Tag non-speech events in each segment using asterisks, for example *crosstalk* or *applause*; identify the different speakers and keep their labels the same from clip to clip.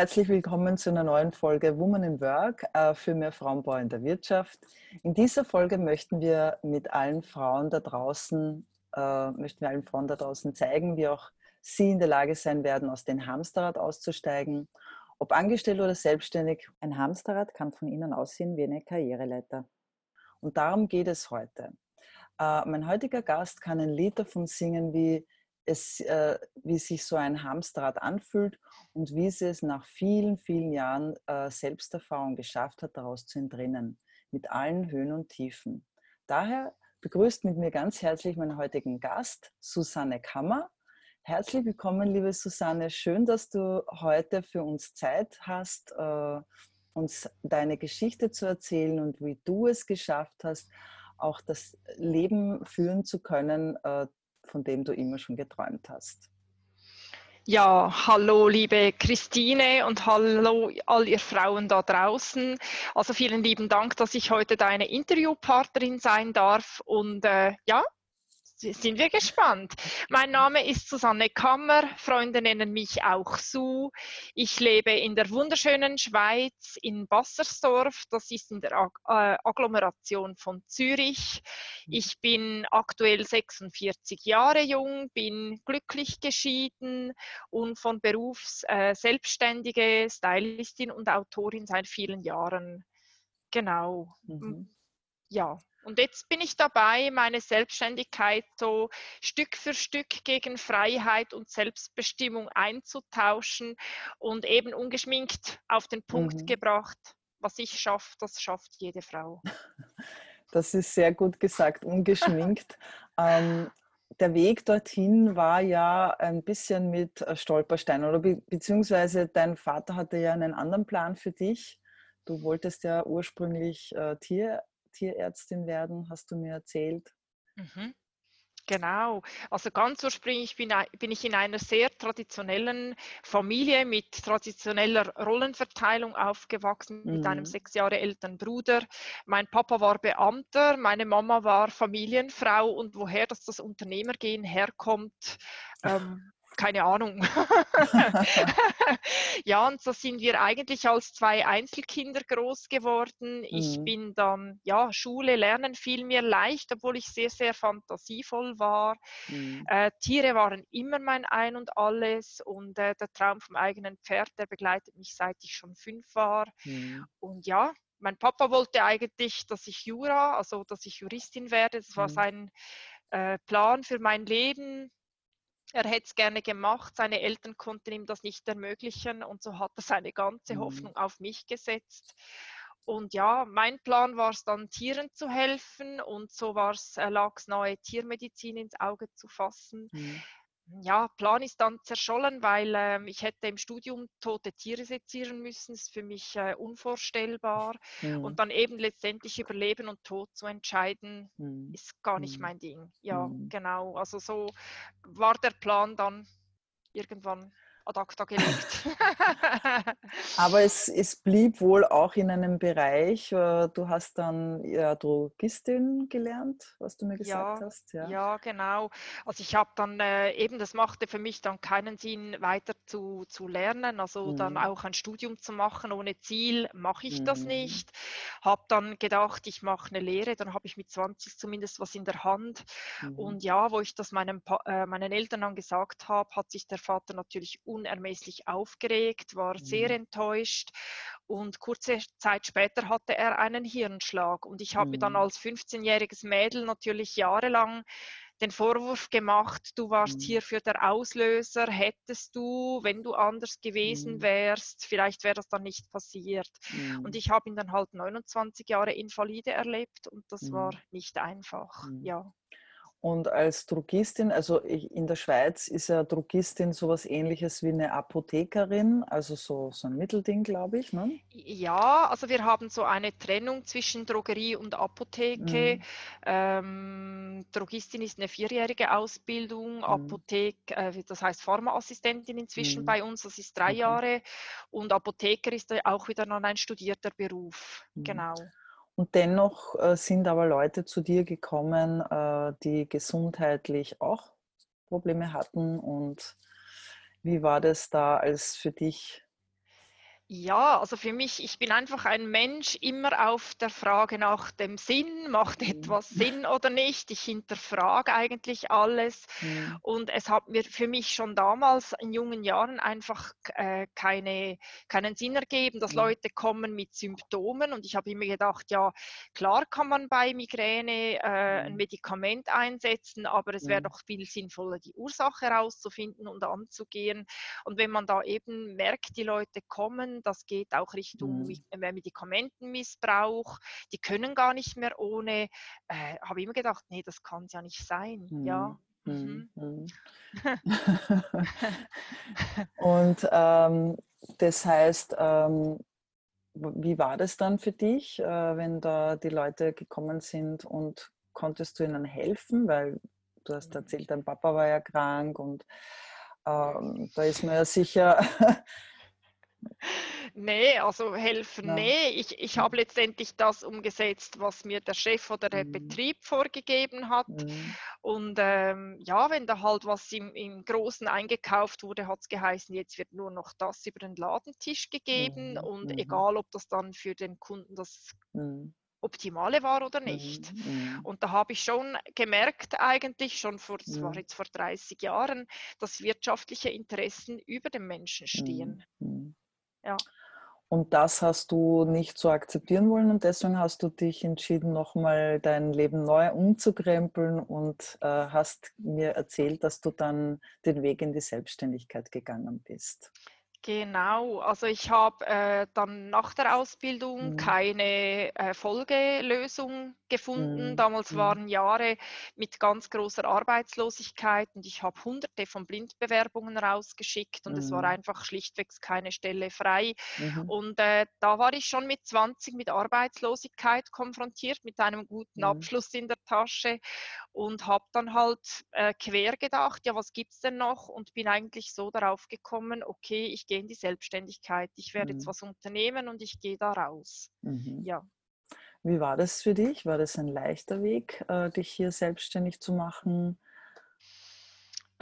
Speaker 1: Herzlich willkommen zu einer neuen Folge Woman in Work äh, für mehr Frauenbau in der Wirtschaft. In dieser Folge möchten wir mit allen Frauen da draußen, äh, möchten wir allen Frauen da draußen zeigen, wie auch sie in der Lage sein werden, aus dem Hamsterrad auszusteigen. Ob angestellt oder selbstständig.
Speaker 2: Ein Hamsterrad kann von innen aussehen wie eine Karriereleiter.
Speaker 1: Und darum geht es heute. Äh, mein heutiger Gast kann ein Lied davon singen, wie es, äh, wie sich so ein Hamsterrad anfühlt und wie sie es nach vielen, vielen Jahren äh, Selbsterfahrung geschafft hat, daraus zu entrinnen, mit allen Höhen und Tiefen. Daher begrüßt mit mir ganz herzlich meinen heutigen Gast, Susanne Kammer. Herzlich willkommen, liebe Susanne. Schön, dass du heute für uns Zeit hast, äh, uns deine Geschichte zu erzählen und wie du es geschafft hast, auch das Leben führen zu können, äh, von dem du immer schon geträumt hast.
Speaker 3: Ja, hallo liebe Christine und hallo all ihr Frauen da draußen. Also vielen lieben Dank, dass ich heute deine Interviewpartnerin sein darf. Und äh, ja, sind wir gespannt. Mein Name ist Susanne Kammer, Freunde nennen mich auch Su. Ich lebe in der wunderschönen Schweiz in Bassersdorf, das ist in der äh, Agglomeration von Zürich. Ich bin aktuell 46 Jahre jung, bin glücklich geschieden und von Berufs äh, selbstständige Stylistin und Autorin seit vielen Jahren. Genau. Mhm. Ja, und jetzt bin ich dabei, meine Selbstständigkeit so Stück für Stück gegen Freiheit und Selbstbestimmung einzutauschen und eben ungeschminkt auf den Punkt mhm. gebracht, was ich schaffe, das schafft jede Frau. *laughs*
Speaker 1: Das ist sehr gut gesagt, ungeschminkt. *laughs* ähm, der Weg dorthin war ja ein bisschen mit äh, Stolpersteinen oder be beziehungsweise dein Vater hatte ja einen anderen Plan für dich. Du wolltest ja ursprünglich äh, Tier, Tierärztin werden, hast du mir erzählt.
Speaker 3: Mhm. Genau, also ganz ursprünglich bin, bin, ich in einer sehr traditionellen Familie mit traditioneller Rollenverteilung aufgewachsen, mhm. mit einem mhm. sechs Jahre älteren Bruder. Mein Papa war Beamter, meine Mama war Familienfrau und woher das, das Unternehmergehen herkommt, ähm, keine Ahnung. *laughs* *laughs* ja, und so sind wir eigentlich als zwei Einzelkinder groß geworden. Ich mhm. bin dann, ja, Schule, Lernen fiel mir leicht, obwohl ich sehr, sehr fantasievoll war. Mhm. Äh, Tiere waren immer mein Ein und Alles und äh, der Traum vom eigenen Pferd, der begleitet mich seit ich schon fünf war. Mhm. Und ja, mein Papa wollte eigentlich, dass ich Jura, also dass ich Juristin werde. Das war mhm. sein äh, Plan für mein Leben er hätte es gerne gemacht, seine Eltern konnten ihm das nicht ermöglichen und so hat er seine ganze mhm. Hoffnung auf mich gesetzt. Und ja, mein Plan war es dann, Tieren zu helfen und so lag es nahe, Tiermedizin ins Auge zu fassen. Mhm ja, Plan ist dann zerschollen, weil ähm, ich hätte im Studium tote Tiere sezieren müssen. Das ist für mich äh, unvorstellbar. Mhm. Und dann eben letztendlich über Leben und Tod zu entscheiden, mhm. ist gar nicht mhm. mein Ding. Ja, mhm. genau. Also so war der Plan dann irgendwann ad acta gelegt. *laughs*
Speaker 1: Aber es, es blieb wohl auch in einem Bereich, äh, du hast dann ja, Drogistin gelernt, was du mir gesagt
Speaker 3: ja,
Speaker 1: hast.
Speaker 3: Ja. ja, genau. Also ich habe dann äh, eben, das machte für mich dann keinen Sinn, weiter zu, zu lernen, also mhm. dann auch ein Studium zu machen. Ohne Ziel mache ich mhm. das nicht. Habe dann gedacht, ich mache eine Lehre, dann habe ich mit 20 zumindest was in der Hand. Mhm. Und ja, wo ich das meinem, äh, meinen Eltern dann gesagt habe, hat sich der Vater natürlich unermesslich aufgeregt, war sehr mhm. enttäuscht und kurze Zeit später hatte er einen Hirnschlag. Und ich habe mhm. mir dann mhm. als 15-jähriges Mädel natürlich jahrelang den Vorwurf gemacht, du warst mhm. hierfür der Auslöser, hättest du, wenn du anders gewesen mhm. wärst, vielleicht wäre das dann nicht passiert. Mhm. Und ich habe ihn dann halt 29 Jahre invalide erlebt und das war mhm. nicht einfach, ja.
Speaker 1: Und als Drogistin, also in der Schweiz ist ja Drogistin sowas ähnliches wie eine Apothekerin, also so, so ein Mittelding, glaube ich. Ne?
Speaker 3: Ja, also wir haben so eine Trennung zwischen Drogerie und Apotheke. Mhm. Ähm, Drogistin ist eine vierjährige Ausbildung, mhm. Apothek, äh, das heißt Pharmaassistentin inzwischen mhm. bei uns, das ist drei okay. Jahre. Und Apotheker ist auch wieder noch ein studierter Beruf. Mhm. Genau.
Speaker 1: Und dennoch äh, sind aber Leute zu dir gekommen, äh, die gesundheitlich auch Probleme hatten. Und wie war das da als für dich
Speaker 3: Ja, also für mich, ich bin einfach ein Mensch immer auf der Frage nach dem Sinn, macht mhm. etwas Sinn oder nicht. Ich hinterfrage eigentlich alles mhm. und es hat mir für mich schon damals in jungen Jahren einfach äh, keine, keinen Sinn ergeben, dass mhm. Leute kommen mit Symptomen und ich habe immer gedacht, ja, klar kann man bei Migräne äh, ein. Medikament einsetzen, aber es wäre mhm. doch viel sinnvoller, die Ursache herauszufinden und anzugehen. Und wenn man da eben merkt, die Leute kommen, das geht auch Richtung mhm. Medikamentenmissbrauch. Die können gar nicht mehr ohne. Äh, Habe immer gedacht, nee, das kann es ja nicht sein. Mhm. Ja. Mhm.
Speaker 1: mhm. *laughs* Und ähm, das heißt, ähm, wie war das dann für dich, äh, wenn da die Leute gekommen sind und konntest du ihnen helfen? Weil du hast mhm. erzählt, dein Papa war ja krank und ähm, da ist man ja sicher *laughs*
Speaker 3: Nee, also helfen, ja. nee. Ich, ich habe letztendlich das umgesetzt, was mir der Chef oder der mhm. Betrieb vorgegeben hat. Mhm. Und ähm, ja, wenn da halt was im, im Großen eingekauft wurde, hat es geheißen, jetzt wird nur noch das über den Ladentisch gegeben. Mhm. Und egal, ob das dann für den Kunden das. Optimale war oder nicht. Mhm. Und da habe ich schon gemerkt, eigentlich schon vor, das war jetzt vor 30 Jahren, dass wirtschaftliche Interessen über dem Menschen stehen.
Speaker 1: Ja. Und das hast du nicht so akzeptieren wollen und deswegen hast du dich entschieden, nochmal dein Leben neu umzukrempeln und äh, hast mir erzählt, dass du dann den Weg in die Selbstständigkeit gegangen bist.
Speaker 3: Genau, also ich habe äh, dann nach der Ausbildung mhm. keine äh, Folgelösung gefunden. Mhm. Damals mhm. waren Jahre mit ganz großer Arbeitslosigkeit und ich habe hunderte von Blindbewerbungen rausgeschickt und es war mhm. einfach schlichtweg keine Stelle frei. Mhm. Und äh, da war ich schon mit 20 mit Arbeitslosigkeit konfrontiert, mit einem guten mhm. Abschluss in der Tasche und habe dann halt äh, quer gedacht, ja, was gibt es denn noch? Und bin eigentlich so darauf gekommen, okay, ich gehe in die Selbstständigkeit, ich werde mhm. jetzt was unternehmen und ich gehe da raus. Mhm. Ja.
Speaker 1: Wie war das für dich? War das ein leichter Weg, äh, dich hier selbstständig zu machen?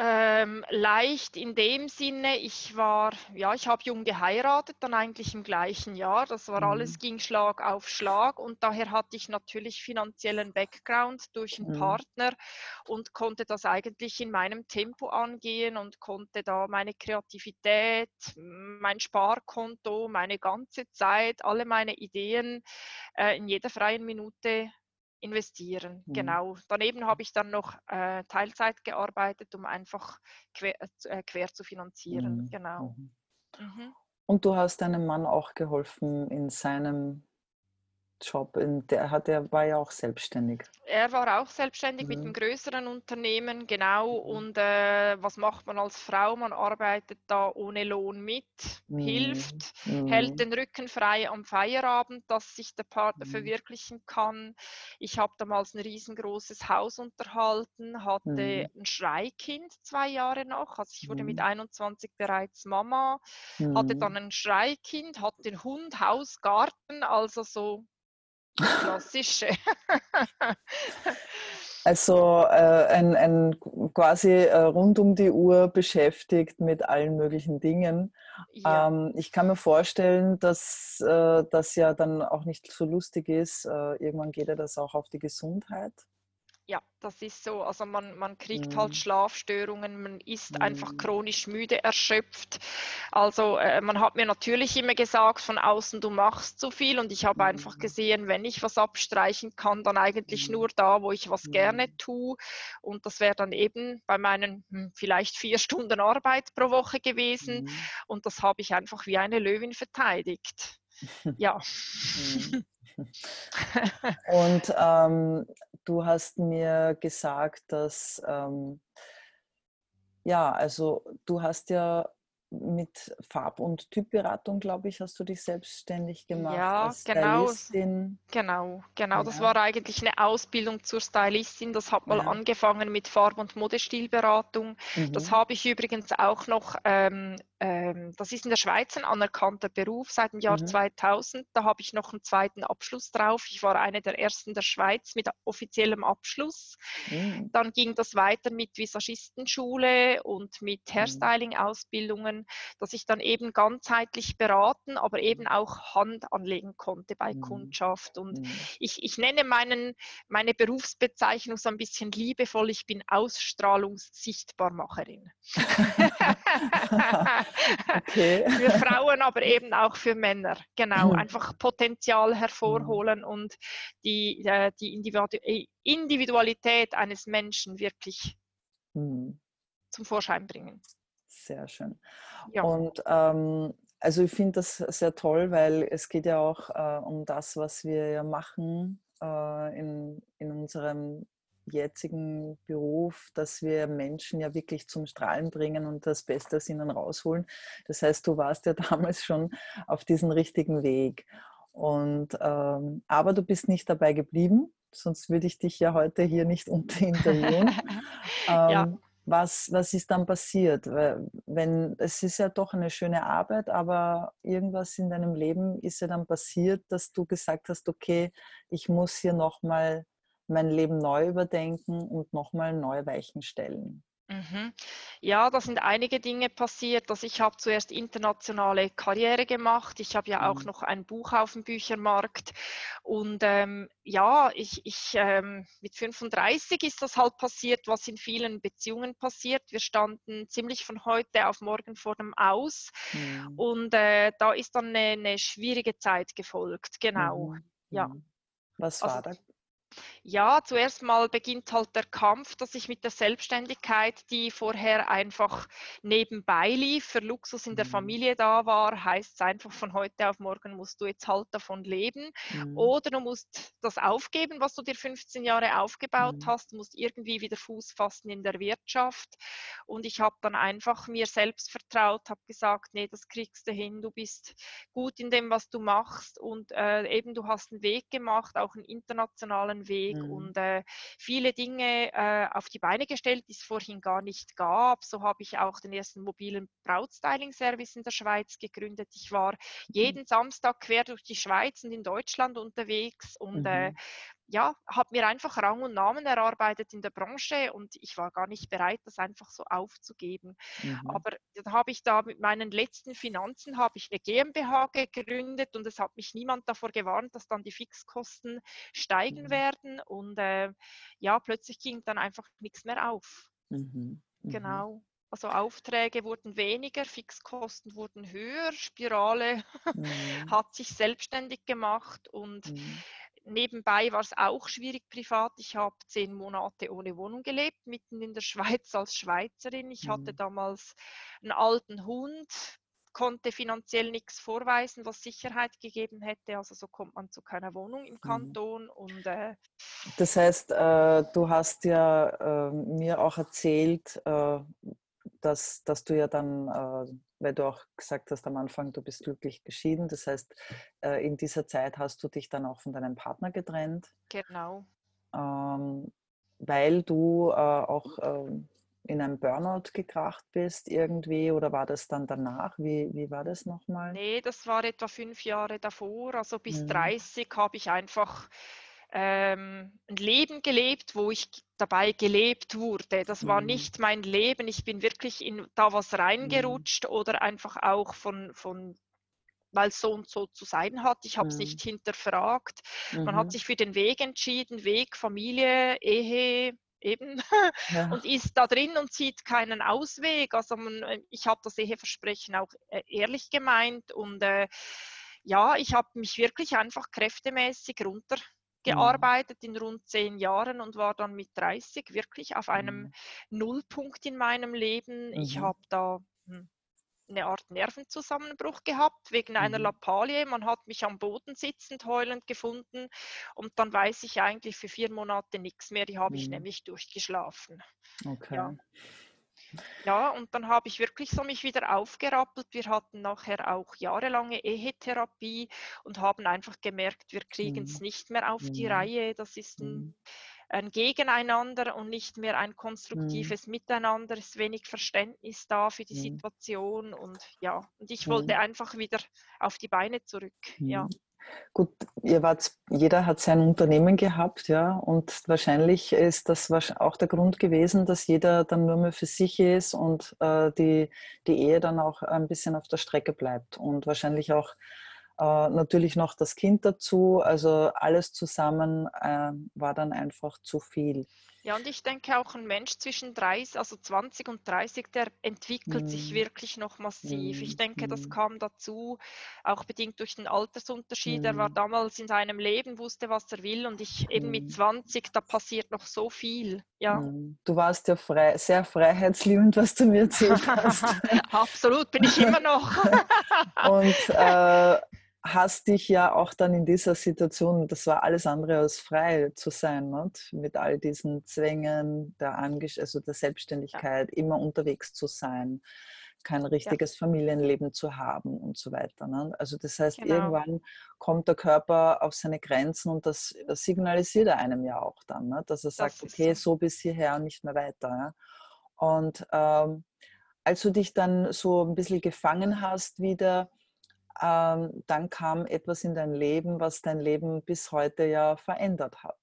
Speaker 3: Ähm, leicht in dem Sinne, ich war, ja, ich habe jung geheiratet, dann eigentlich im gleichen Jahr. Das war mhm. alles, ging Schlag auf Schlag und daher hatte ich natürlich finanziellen Background durch einen mhm. Partner und konnte das eigentlich in meinem Tempo angehen und konnte da meine Kreativität, mein Sparkonto, meine ganze Zeit, alle meine Ideen äh, in jeder freien Minute investieren. Mhm. Genau. Daneben habe ich dann noch äh, Teilzeit gearbeitet, um einfach quer, äh, quer zu finanzieren. Mhm. Genau.
Speaker 1: Mhm. mhm. Und du hast deinem Mann auch geholfen in seinem Job. Der, hat, der war ja auch selbstständig.
Speaker 3: Er war auch selbstständig mhm. mit einem größeren Unternehmen, genau. Mhm. Und äh, was macht man als Frau? Man arbeitet da ohne Lohn mit, mhm. hilft, hält mhm. den Rücken frei am Feierabend, dass sich der Partner mhm. verwirklichen kann. Ich habe damals ein riesengroßes Haus unterhalten, hatte mhm. ein Schreikind zwei Jahre noch. Also ich wurde mit 21 bereits Mama, hatte dann ein Schreikind, hatte den Hund, Haus, Garten, also so Klassische. *laughs*
Speaker 1: Also äh, ein, ein quasi äh, rund um die Uhr beschäftigt mit allen möglichen Dingen. Ja. Ähm, ich kann mir vorstellen, dass äh, das ja dann auch nicht so lustig ist. Äh, irgendwann geht ja das auch auf die Gesundheit.
Speaker 3: Ja, das ist so. Also man, man kriegt halt mhm. Schlafstörungen, man ist mhm. einfach chronisch müde, erschöpft. Also äh, man hat mir natürlich immer gesagt, von außen, du machst zu viel und ich habe mhm. einfach gesehen, wenn ich was abstreichen kann, dann eigentlich mhm. nur da, wo ich was gerne mhm. tue. Und das wäre dann eben bei meinen hm, vielleicht vier Stunden Arbeit pro Woche gewesen. Mhm. Und das habe ich einfach wie eine Löwin verteidigt. Ja. *laughs* *laughs*
Speaker 1: Und ähm, du hast mir gesagt, dass, ähm, ja, also du hast ja mit Farb- und Typberatung, glaube ich, hast du dich selbstständig gemacht.
Speaker 3: Ja, genau. Stylistin. Genau, genau. Ja. Das war eigentlich eine Ausbildung zur Stylistin. Das hat mal ja. angefangen mit Farb- und Modestilberatung. Mhm. Das habe ich übrigens auch noch, ähm, ähm, das ist in der Schweiz ein anerkannter Beruf seit dem Jahr mhm. 2000. Da habe ich noch einen zweiten Abschluss drauf. Ich war eine der ersten der Schweiz mit offiziellem Abschluss. Mhm. Dann ging das weiter mit Visagistenschule und mit mhm. Hairstyling-Ausbildungen Beziehungen, dass ich dann eben ganzheitlich beraten, aber eben auch Hand anlegen konnte bei mhm. Kundschaft. Und mhm. ich, ich nenne meinen, meine Berufsbezeichnung so ein bisschen liebevoll, ich bin Ausstrahlungssichtbarmacherin. *laughs* okay. *laughs* für Frauen, aber eben auch für Männer. Genau, mhm. einfach Potenzial hervorholen und die, äh, die Individualität eines Menschen wirklich mhm. zum Vorschein bringen.
Speaker 1: Sehr schön. Ja. Und ähm, also ich finde das sehr toll, weil es geht ja auch äh, um das, was wir ja machen äh, in, in unserem jetzigen Beruf, dass wir Menschen ja wirklich zum Strahlen bringen und das Beste aus ihnen rausholen. Das heißt, du warst ja *laughs* damals schon auf diesem richtigen Weg. Und, ähm, aber du bist nicht dabei geblieben, sonst würde ich dich ja heute hier nicht *laughs* *laughs* unter interviewen. ähm, ja. Was, was ist dann passiert? Wenn, es ist ja doch eine schöne Arbeit, aber irgendwas in deinem Leben ist ja dann passiert, dass du gesagt hast, okay, ich muss hier nochmal mein Leben neu überdenken und nochmal neue Weichen stellen.
Speaker 3: Mhm. Ja, da sind einige Dinge passiert. Also ich habe zuerst internationale Karriere gemacht. Ich habe ja auch mhm. noch ein Buch auf dem Büchermarkt. Und ähm, ja, ich, ich ähm, mit 35 ist das halt passiert, was in vielen Beziehungen passiert. Wir standen ziemlich von heute auf morgen vor dem Aus. Mhm. Und äh, da ist dann eine, eine, schwierige Zeit gefolgt. Genau. Mhm. Ja. Mhm.
Speaker 1: Was war also, da
Speaker 3: ja, zuerst mal beginnt halt der Kampf, dass ich mit der Selbstständigkeit, die vorher einfach nebenbei lief, für Luxus in der mhm. Familie da war, heißt es einfach von heute auf morgen musst du jetzt halt davon leben. Mhm. Oder du musst das aufgeben, was du dir 15 Jahre aufgebaut mhm. hast, du musst irgendwie wieder Fuß fassen in der Wirtschaft. Und ich habe dann einfach mir selbst vertraut, habe gesagt, nee, das kriegst du hin, du bist gut in dem, was du machst und äh, eben du hast einen Weg gemacht, auch einen internationalen Weg mhm. und äh, viele Dinge äh, auf die Beine gestellt, die es vorhin gar nicht gab. So habe ich auch den ersten mobilen Brautstyling-Service in der Schweiz gegründet. Ich war mhm. jeden Samstag quer durch die Schweiz und in Deutschland unterwegs und äh, mhm ja, habe mir einfach Rang und Namen erarbeitet in der Branche und ich war gar nicht bereit, das einfach so aufzugeben. Mhm. Aber dann habe ich da mit meinen letzten Finanzen habe ich eine GmbH gegründet und es hat mich niemand davor gewarnt, dass dann die Fixkosten steigen mhm. werden und äh, ja, plötzlich ging dann einfach nichts mehr auf. Mhm. mhm. Genau. Also Aufträge wurden weniger, Fixkosten wurden höher, Spirale mhm. *laughs* hat sich selbstständig gemacht und mhm nebenbei war es auch schwierig privat. Ich habe zehn Monate ohne Wohnung gelebt, mitten in der *laughs* Schweiz als Schweizerin. Ich mhm. hatte damals einen alten Hund, konnte finanziell nichts vorweisen, was Sicherheit gegeben hätte. Also so kommt man zu keiner Wohnung im mhm. Kanton. Mhm. Und, äh,
Speaker 1: das heißt, äh, du hast ja äh, mir auch erzählt, äh, dass, dass du ja dann, äh, weil du auch gesagt hast am Anfang, du bist glücklich geschieden. Das heißt, äh, in dieser Zeit hast du dich dann auch von deinem Partner getrennt.
Speaker 3: Genau.
Speaker 1: Ähm, weil du äh, auch ähm, in einem Burnout gekracht bist irgendwie oder war das dann danach? Wie, wie war das nochmal?
Speaker 3: Nee, das war etwa fünf Jahre davor. Also bis mhm. 30 habe ich einfach ähm, ein Leben gelebt, wo ich dabei gelebt wurde. Das war mhm. nicht mein Leben. Ich bin wirklich in da was reingerutscht mhm. oder einfach auch von, von weil es so und so zu sein hat. Ich habe es mhm. nicht hinterfragt. Man hat mhm. sich für den Weg entschieden, Weg, Familie, Ehe, eben ja. und ist da drin und sieht keinen Ausweg. Also man, äh, ich habe das Eheversprechen auch äh, ehrlich gemeint und äh, ja, ich habe mich wirklich einfach kräftemäßig runter Mhm. Gearbeitet in rund zehn Jahren und war dann mit 30 wirklich auf einem mhm. Nullpunkt in meinem Leben. Mhm. Ich habe da hm, eine Art Nervenzusammenbruch gehabt wegen einer mhm. Lappalie. Man hat mich am Boden sitzend heulend gefunden und dann weiß ich eigentlich für vier Monate nichts mehr. Die habe ich mhm. nämlich durchgeschlafen.
Speaker 1: Okay. Ja.
Speaker 3: Ja, und dann habe ich wirklich so mich wieder aufgerappelt. Wir hatten nachher auch jahrelange Ehetherapie und haben einfach gemerkt, wir kriegen es mhm. nicht mehr auf die mhm. Reihe. Das ist ein, mhm. ein, Gegeneinander und nicht mehr ein konstruktives mhm. Miteinander. Es ist wenig Verständnis da für die mhm. Situation und ja, und ich wollte einfach wieder auf die Beine zurück. Ja.
Speaker 1: Gut, ihr wart, jeder hat sein Unternehmen gehabt, ja, und wahrscheinlich ist das auch der Grund gewesen, dass jeder dann nur mehr für sich ist und äh, die, die Ehe dann auch ein bisschen auf der Strecke bleibt und wahrscheinlich auch äh, natürlich noch das Kind dazu. Also alles zusammen äh, war dann einfach zu viel.
Speaker 3: Ja, und ich denke auch ein Mensch zwischen 30, also 20 und 30, der entwickelt mm. sich wirklich noch massiv. Ich denke, das mhm. kam dazu, auch bedingt durch den Altersunterschied. Mm. Er war mhm. damals in seinem Leben, wusste, was er will und ich eben mit 20, mhm. da passiert noch so viel. Ja.
Speaker 1: Du warst ja frei, sehr freiheitsliebend, was du mir erzählt hast. *laughs*
Speaker 3: Absolut, bin ich immer noch. *laughs*
Speaker 1: und äh, hast dich ja auch dann in dieser Situation, das war alles andere als frei zu sein, nicht? mit all diesen Zwängen der, Angesch also der Selbstständigkeit, ja. immer unterwegs zu sein, kein richtiges ja. Familienleben zu haben und so weiter. Nicht? Also das heißt, genau. irgendwann kommt der Körper auf seine Grenzen und das signalisiert er einem ja auch dann, nicht? dass er sagt, okay, so. so. bis hierher und nicht mehr weiter. Und ähm, als du dich dann so ein bisschen gefangen hast wieder, ähm, dann kam etwas in dein Leben, was dein Leben bis heute ja verändert hat.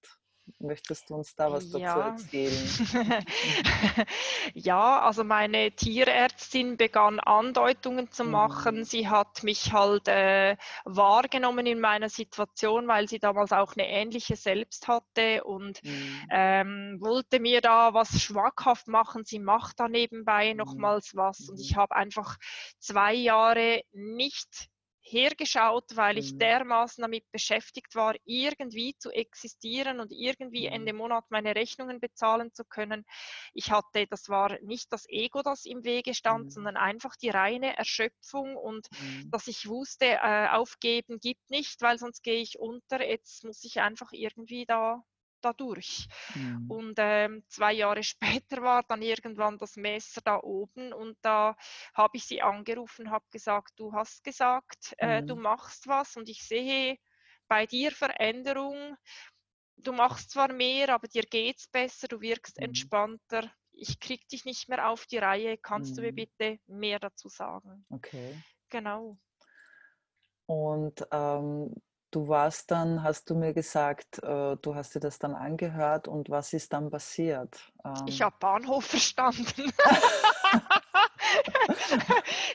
Speaker 1: Möchtest du uns da was dazu ja. erzählen? *laughs*
Speaker 3: ja, also meine Tierärztin begann Andeutungen zu machen. Mhm. Sie hat mich halt äh, wahrgenommen in meiner Situation, weil sie damals auch eine ähnliche selbst hatte und mhm. ähm, wollte mir da was schmackhaft machen. Sie macht da nebenbei mhm. nochmals was und ich mhm. habe einfach zwei Jahre nicht hergeschaut, weil ich mhm. dermaßen damit beschäftigt war, irgendwie zu existieren und irgendwie Ende mhm. Monat meine Rechnungen bezahlen zu können. Ich hatte, das war nicht das Ego, das im Wege stand, mhm. sondern einfach die reine Erschöpfung und mhm. dass ich wusste, äh, aufgeben gibt nicht, weil sonst gehe ich unter. Jetzt muss ich einfach irgendwie da dadurch. Mhm. Und ähm, zwei Jahre *laughs* später war dann irgendwann das Messer da oben und da habe ich sie angerufen, habe gesagt, du hast gesagt, äh, mhm. du machst was und ich sehe bei dir Veränderung. Du machst zwar mehr, aber dir geht es besser, du wirkst mhm. entspannter. Ich krieg dich nicht mehr auf die Reihe. Kannst du mir mhm. bitte mehr dazu sagen?
Speaker 1: Okay.
Speaker 3: Genau.
Speaker 1: Und ähm, du warst dann, hast du mir gesagt, äh, du hast dir das dann angehört und was ist dann passiert?
Speaker 3: Ähm ich habe Bahnhof *laughs* verstanden.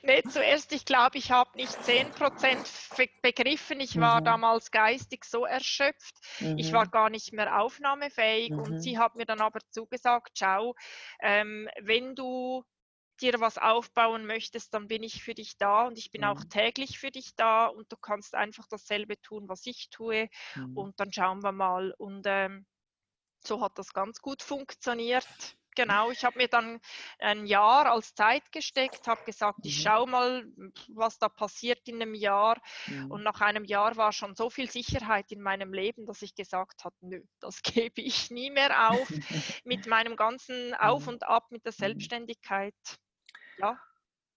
Speaker 3: nee, zuerst, ich glaube, ich habe nicht 10% begriffen. Ich war mhm. damals geistig so erschöpft. Mhm. Ich war gar nicht mehr aufnahmefähig mhm. und sie hat mir dann aber zugesagt, schau, ähm, wenn du dir was aufbauen möchtest, dann bin ich für dich da und ich bin mhm. auch täglich für dich da und du kannst einfach dasselbe tun, was ich tue mhm. und dann schauen wir mal. Und ähm, so hat das ganz gut funktioniert. Genau, ich habe mir dann ein Jahr als Zeit gesteckt, habe gesagt, ich mhm. schaue mal, was da passiert in einem Jahr. Mhm. Und nach einem Jahr war schon so viel Sicherheit in meinem Leben, dass ich gesagt habe, nö, das *laughs* gebe ich nie mehr auf mit meinem ganzen Auf mhm. und Ab mit der mhm. Selbstständigkeit. Ja.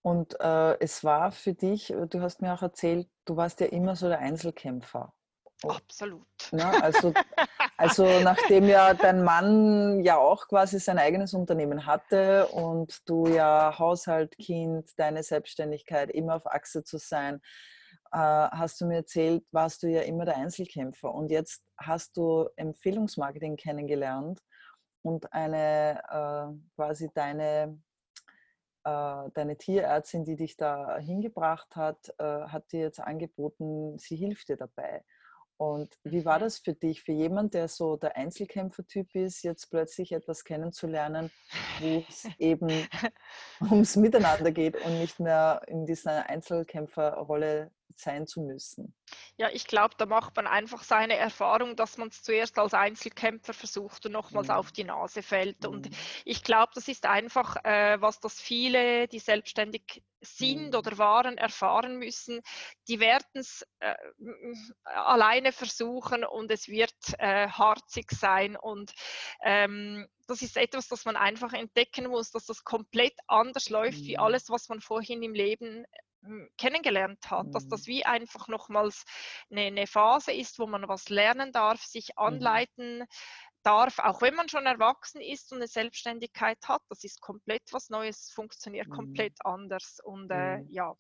Speaker 1: Und äh, es war für dich, äh, du hast mir auch erzählt, du warst ja immer so der Einzelkämpfer.
Speaker 3: Absolut.
Speaker 1: Ja, ne? also, also nachdem ja dein Mann ja auch quasi sein eigenes Unternehmen hatte und du ja Haushalt, Kind, deine Selbstständigkeit, immer auf Achse zu sein, äh, hast du mir erzählt, warst du ja immer der Einzelkämpfer. Und jetzt hast du Empfehlungsmarketing kennengelernt und eine äh, quasi deine deine Tierärztin, die dich da hingebracht hat, äh, hat dir jetzt angeboten, sie hilft dir dabei. Und wie war mhm. das für dich, für jemand, der so der Einzelkämpfer-Typ ist, jetzt plötzlich etwas kennenzulernen, wo es *laughs* eben ums Miteinander geht und nicht mehr in dieser Einzelkämpferrolle sein zu müssen?
Speaker 3: Ja, ich glaube, da macht man einfach seine Erfahrung, dass man es zuerst als Einzelkämpfer versucht und nochmals mhm. auf die Nase fällt. Und mhm. ich glaube, das ist einfach, äh, was das viele, die selbstständig sind mhm. oder waren, erfahren müssen. Die werden es äh, alleine versuchen und es wird äh, harzig sein. Und ähm, das ist etwas, das man einfach entdecken muss, dass das komplett anders läuft wie mhm. alles, was man vorhin im Leben kennengelernt hat, dass das mhm. wie einfach nochmals eine, eine Phase ist, wo man was lernen darf, sich mhm. anleiten darf, auch wenn man schon erwachsen ist und eine Selbstständigkeit hat, das ist komplett was Neues, funktioniert mhm. komplett anders. Und äh, mhm. ja.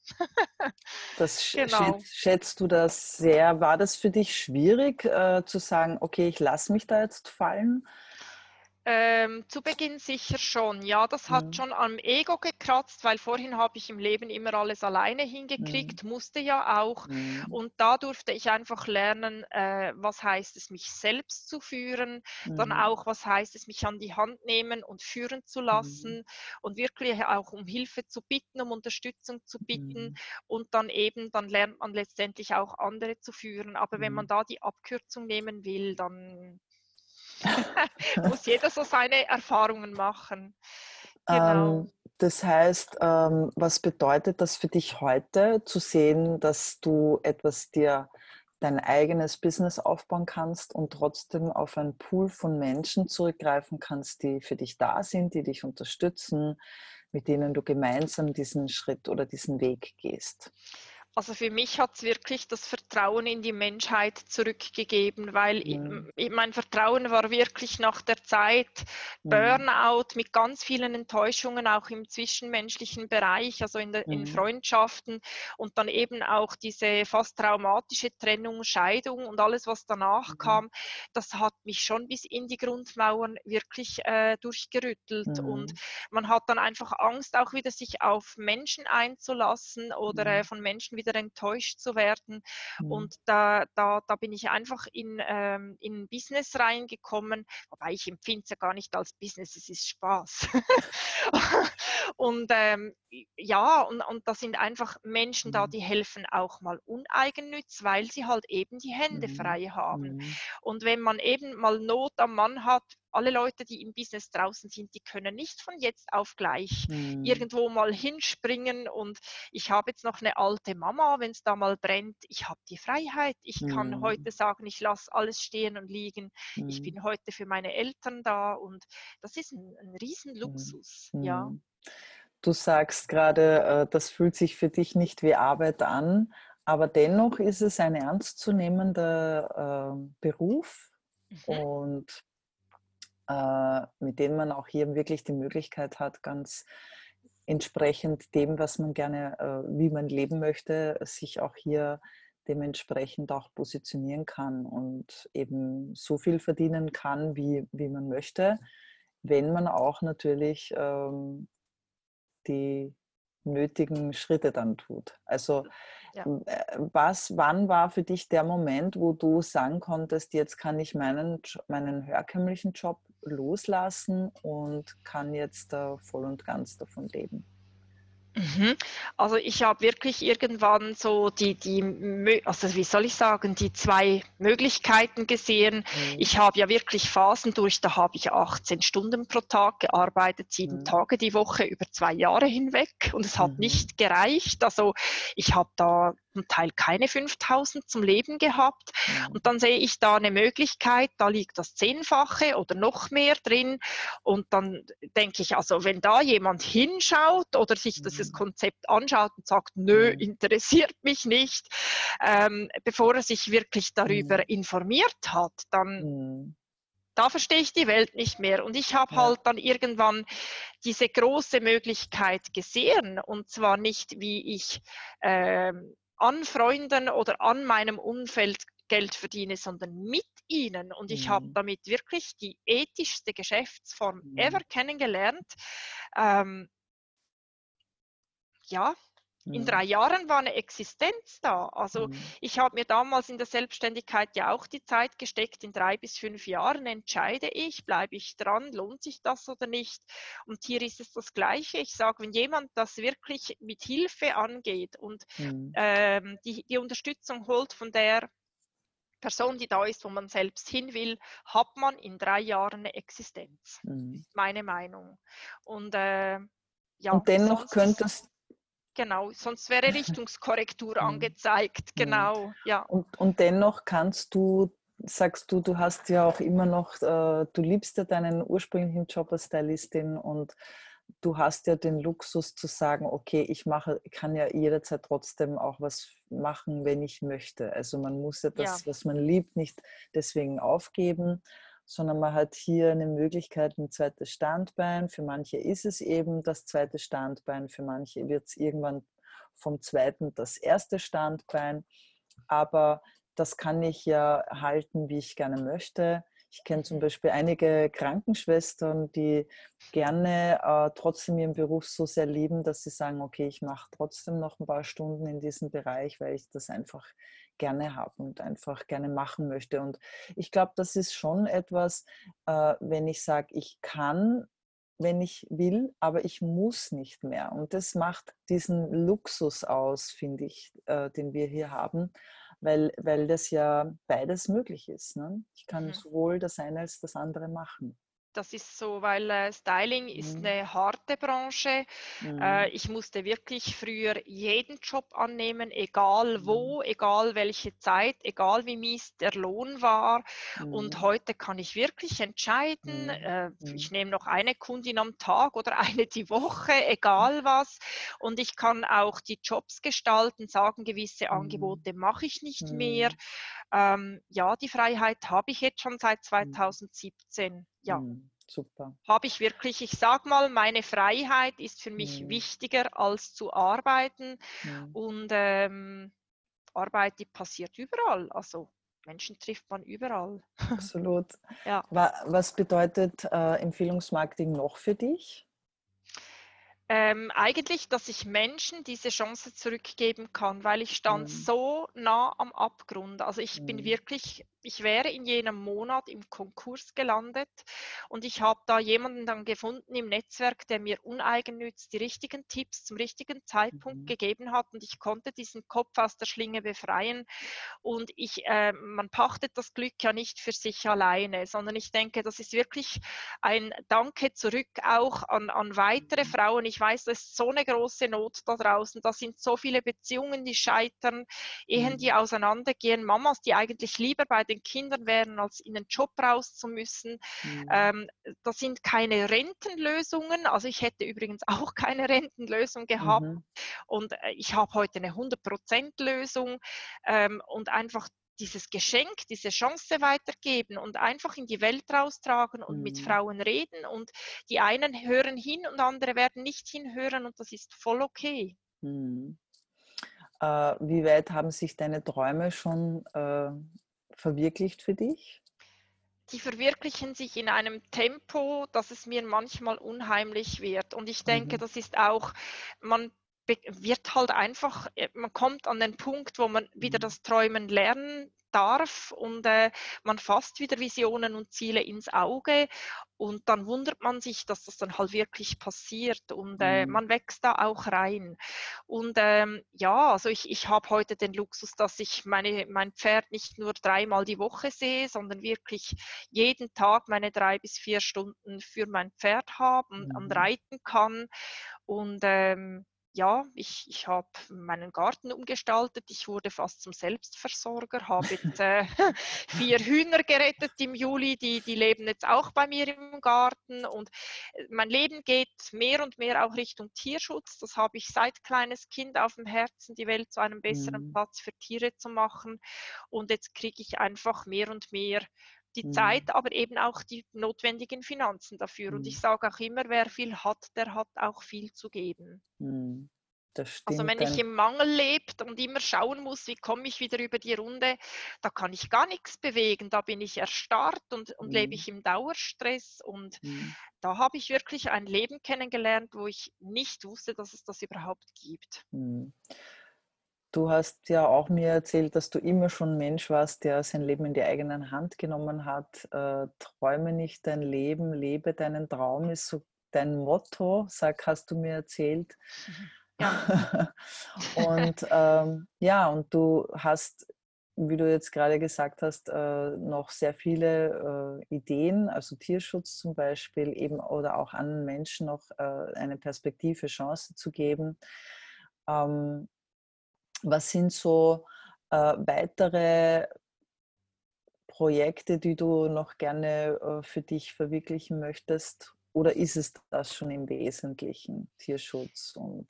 Speaker 1: das *laughs* genau. schätzt, schätzt, du das sehr? War das für dich schwierig äh, zu sagen, okay, ich lasse mich da jetzt fallen?
Speaker 3: Ähm, zu Beginn sicher schon. Ja, das hat mhm. schon am Ego gekratzt, weil vorhin habe ich im Leben immer alles alleine hingekriegt, mhm. musste ja auch. Mhm. Und da durfte ich einfach lernen, äh, was heißt es, mich selbst zu führen, dann auch, was heißt es, mich an die Hand nehmen und führen zu lassen mhm. und wirklich auch um Hilfe zu bitten, um Unterstützung zu bitten. Mhm. Und dann eben, dann lernt man letztendlich auch andere zu führen. Aber wenn man da die Abkürzung nehmen will, dann *laughs* Muss jeder so seine Erfahrungen machen.
Speaker 1: Genau. Ähm, das heißt, ähm, was bedeutet das für dich heute, zu sehen, dass du etwas dir dein eigenes Business aufbauen kannst und trotzdem auf einen Pool von Menschen zurückgreifen kannst, die für dich da sind, die dich unterstützen, mit denen du gemeinsam diesen Schritt oder diesen Weg gehst?
Speaker 3: Also für mich hat es wirklich das Vertrauen in die Menschheit zurückgegeben, weil ich, mein Vertrauen war wirklich nach der Zeit. Burnout mit ganz vielen Enttäuschungen, auch im zwischenmenschlichen Bereich, also in, der, mhm. in Freundschaften und dann eben auch diese fast traumatische Trennung, Scheidung und alles, was danach mhm. kam, das hat mich schon bis in die Grundmauern wirklich äh, durchgerüttelt und mhm. man hat dann einfach Angst, auch wieder sich auf Menschen einzulassen oder äh, von Menschen wieder enttäuscht zu werden. Mhm. Und da, da, da bin ich einfach in, ähm, in Business reingekommen, wobei ich empfinde es ja gar nicht als Business, es ist Spaß. *laughs* und ähm, ja, und, und da sind einfach Menschen mhm. da, die helfen auch mal uneigennütz, weil sie halt eben die Hände mhm. frei haben. Mhm. Und wenn man eben mal Not am Mann hat, alle Leute, die im Business draußen sind, die können nicht von jetzt auf gleich mhm. irgendwo mal hinspringen und ich habe jetzt noch eine alte Mama, wenn es da mal brennt, ich habe die Freiheit, ich mhm. kann heute sagen, ich lasse alles stehen und liegen, mhm. ich bin heute für meine Eltern da und das ist ein, ein Riesenluxus, ja. Mhm.
Speaker 1: Du sagst gerade, äh, das fühlt sich für dich nicht wie Arbeit an, aber dennoch ist es ein ernstzunehmender äh, Beruf mhm. und mit denen man auch hier wirklich die Möglichkeit hat, ganz entsprechend dem, was man gerne, äh, wie man leben möchte, sich auch hier dementsprechend auch positionieren kann und eben so viel verdienen kann, wie, wie man möchte, wenn man auch natürlich ähm, die nötigen Schritte dann tut. Also ja. Äh, was, wann war für dich der Moment, wo du sagen konntest, jetzt kann ich meinen, meinen herkömmlichen Job loslassen und kann jetzt äh, voll und ganz davon leben?
Speaker 3: Mhm. Also ich habe wirklich irgendwann so die, die, also wie soll ich sagen, die zwei Möglichkeiten gesehen. Mhm. Ich habe ja wirklich Phasen durch, da habe ich 18 Stunden pro Tag gearbeitet, sieben mhm. Tage die Woche über zwei Jahre hinweg und es hat mhm. nicht gereicht. Also ich habe da zum Teil keine 5000 zum Leben gehabt. Und dann sehe ich da eine Möglichkeit, da liegt das Zehnfache oder noch mehr drin. Und dann denke ich, also wenn da jemand hinschaut oder sich dieses mhm. Konzept anschaut und sagt, nö, mhm. interessiert mich nicht, ähm, bevor er sich wirklich darüber mhm. informiert hat, dann da verstehe ich die Welt nicht mehr. Und ich habe ja. halt dann irgendwann diese große Möglichkeit gesehen. Und zwar nicht, wie ich ähm, an Freunden oder an meinem Umfeld Geld verdiene, sondern mit ihnen. Und ich mhm. habe damit wirklich die ethischste Geschäftsform mhm. ever kennengelernt. Ähm, ja, in mhm. drei Jahren war eine Existenz da. Also mhm. ich habe mir damals in der Selbstständigkeit ja auch die Zeit gesteckt, in drei bis fünf Jahren entscheide ich, bleibe ich dran, lohnt sich das oder nicht. Und hier ist es das Gleiche. Ich sage, wenn jemand das wirklich mit Hilfe angeht und mhm. ähm, die, die Unterstützung holt von der Person, die da ist, wo man selbst hin will, hat man in drei Jahren eine Existenz. Mhm. Meine Meinung. Und, äh, ja,
Speaker 1: und dennoch könntest
Speaker 3: Genau, sonst wäre *laughs* Richtungskorrektur mhm. angezeigt. Mhm. Genau, ja.
Speaker 1: Und, und dennoch kannst du, sagst du, du hast ja auch immer noch, äh, du liebst ja deinen ursprünglichen Job als Stylistin und du hast ja den Luxus zu sagen, okay, ich mache, kann ja jederzeit trotzdem auch was machen, wenn ich möchte. Also man muss ja das, ja. was man liebt, nicht deswegen aufgeben. Sondern man hat hier eine Möglichkeit, ein zweites Standbein. Für manche ist es eben das zweite Standbein, für manche wird es irgendwann vom zweiten das erste Standbein. Aber das kann ich ja halten, wie ich gerne möchte. Ich kenne zum Beispiel einige Krankenschwestern, die gerne äh, trotzdem ihren Beruf so sehr lieben, dass sie sagen, okay, ich mache trotzdem noch ein paar Stunden in diesem Bereich, weil ich das einfach gerne habe und einfach gerne machen möchte. Und ich glaube, das ist schon etwas, äh, wenn ich sage, ich kann wenn ich will, aber ich muss nicht mehr. Und das macht diesen Luxus aus, finde ich, äh, den wir hier haben, weil, weil das ja beides möglich ist. Ne? Ich kann mhm. sowohl das eine als das andere machen.
Speaker 3: Das ist so, weil äh, Styling ist mhm. eine harte Branche. Mhm. Äh, ich musste wirklich früher jeden Job annehmen, egal wo, mhm. egal welche Zeit, egal wie mies der Lohn war. Und mhm. heute kann ich wirklich entscheiden, mhm. äh, ich nehme noch eine Kundin am Tag oder *laughs* eine die Woche, egal was. Und ich kann auch die Jobs gestalten, sagen, gewisse Angebote mache ich nicht mehr. Ähm, ja, die Freiheit habe ich jetzt schon seit 2017 ja. Mhm, super. Habe ich wirklich, ich sage mal, meine Freiheit ist für mich mhm. wichtiger als zu arbeiten. Mhm. Und ähm, Arbeit, die passiert überall. Also Menschen trifft man überall. *laughs*
Speaker 1: Absolut. ja. Was bedeutet äh, Empfehlungsmarketing noch für dich?
Speaker 3: Ähm, eigentlich, dass ich Menschen diese Chance zurückgeben kann, weil ich stand mhm. so nah am Abgrund. Also ich mhm. bin wirklich ich wäre in jenem Monat im Konkurs gelandet und ich habe da jemanden dann gefunden im Netzwerk, der mir uneigennütz die richtigen Tipps zum richtigen Zeitpunkt mhm. gegeben hat und ich konnte diesen Kopf aus der Schlinge befreien. Und ich, äh, man pachtet das Glück ja nicht für sich alleine, sondern ich denke, das ist wirklich ein Danke zurück auch an, an weitere mhm. Frauen. Ich weiß, da ist so eine große Not da draußen, da sind so viele Beziehungen, die scheitern, Ehen, die mhm. auseinandergehen, Mamas, die eigentlich lieber bei den den Kindern wären, als in den Job raus zu müssen. Mhm. Ähm, das sind keine Rentenlösungen. Also ich hätte übrigens *laughs* auch keine Rentenlösung gehabt. Mhm. Und äh, ich habe heute eine 100%-Lösung ähm, und einfach dieses Geschenk, diese Chance weitergeben und einfach in die Welt raustragen und mhm. mit Frauen reden. Und die einen hören hin und andere werden nicht hinhören und das ist voll okay.
Speaker 1: Mhm. Äh, wie weit haben sich deine Träume schon äh, verwirklicht für dich?
Speaker 3: Die verwirklichen sich in einem Tempo, dass es mir manchmal unheimlich wird. Und ich denke, mhm. das ist auch, man wird halt einfach, äh, man kommt an den Punkt, wo man wieder mhm. das Träumen lernen darf und äh, man fasst wieder Visionen und Ziele ins Auge und dann wundert man sich, dass das dann halt wirklich passiert und äh, mhm. man wächst da auch rein. Und ähm, ja, also ich, ich habe heute den Luxus, dass ich meine, mein Pferd nicht nur dreimal die Woche sehe, sondern wirklich jeden Tag meine drei bis vier Stunden für mein Pferd habe und, mhm. und reiten kann. Und ähm, ja, ich, ich habe meinen Garten umgestaltet. Ich wurde fast zum Selbstversorger, habe jetzt äh, *laughs* vier Hühner gerettet im Juli. Die, die leben jetzt auch bei mir im Garten. Und äh, mein Leben geht mehr und mehr auch Richtung Tierschutz. Das habe ich seit kleines Kind auf dem Herzen, die Welt zu einem besseren mhm. Platz für Tiere zu machen. Und jetzt kriege ich einfach mehr und mehr die mhm. Zeit, aber eben auch die notwendigen Finanzen dafür. Mhm. Und ich sage auch immer, wer viel hat, der hat auch viel zu geben. Mhm. also wenn ich im Mangel lebt und immer schauen muss, wie komme ich wieder über die Runde, da kann ich gar nichts bewegen. Da bin ich erstarrt und, und lebe mhm. ich im Dauerstress. Und mhm. da habe ich wirklich ein Leben kennengelernt, wo ich nicht wusste, dass es das überhaupt gibt.
Speaker 1: Mhm. Du hast ja auch mir erzählt, dass du immer schon Mensch warst, der sein Leben in die eigenen Hand genommen hat. Äh, träume nicht dein Leben, lebe deinen Traum ist so dein Motto, sag, hast du mir erzählt. *laughs* Ja. und ähm, ja, und du hast, wie du jetzt gerade gesagt hast, äh, noch sehr viele äh, Ideen, also Tierschutz zum Beispiel, eben oder auch anderen Menschen noch äh, eine Perspektive, Chance zu geben. Ähm, was sind so äh, weitere Projekte, die du noch gerne äh, für dich verwirklichen möchtest? Oder ist es das schon im Wesentlichen, Tierschutz und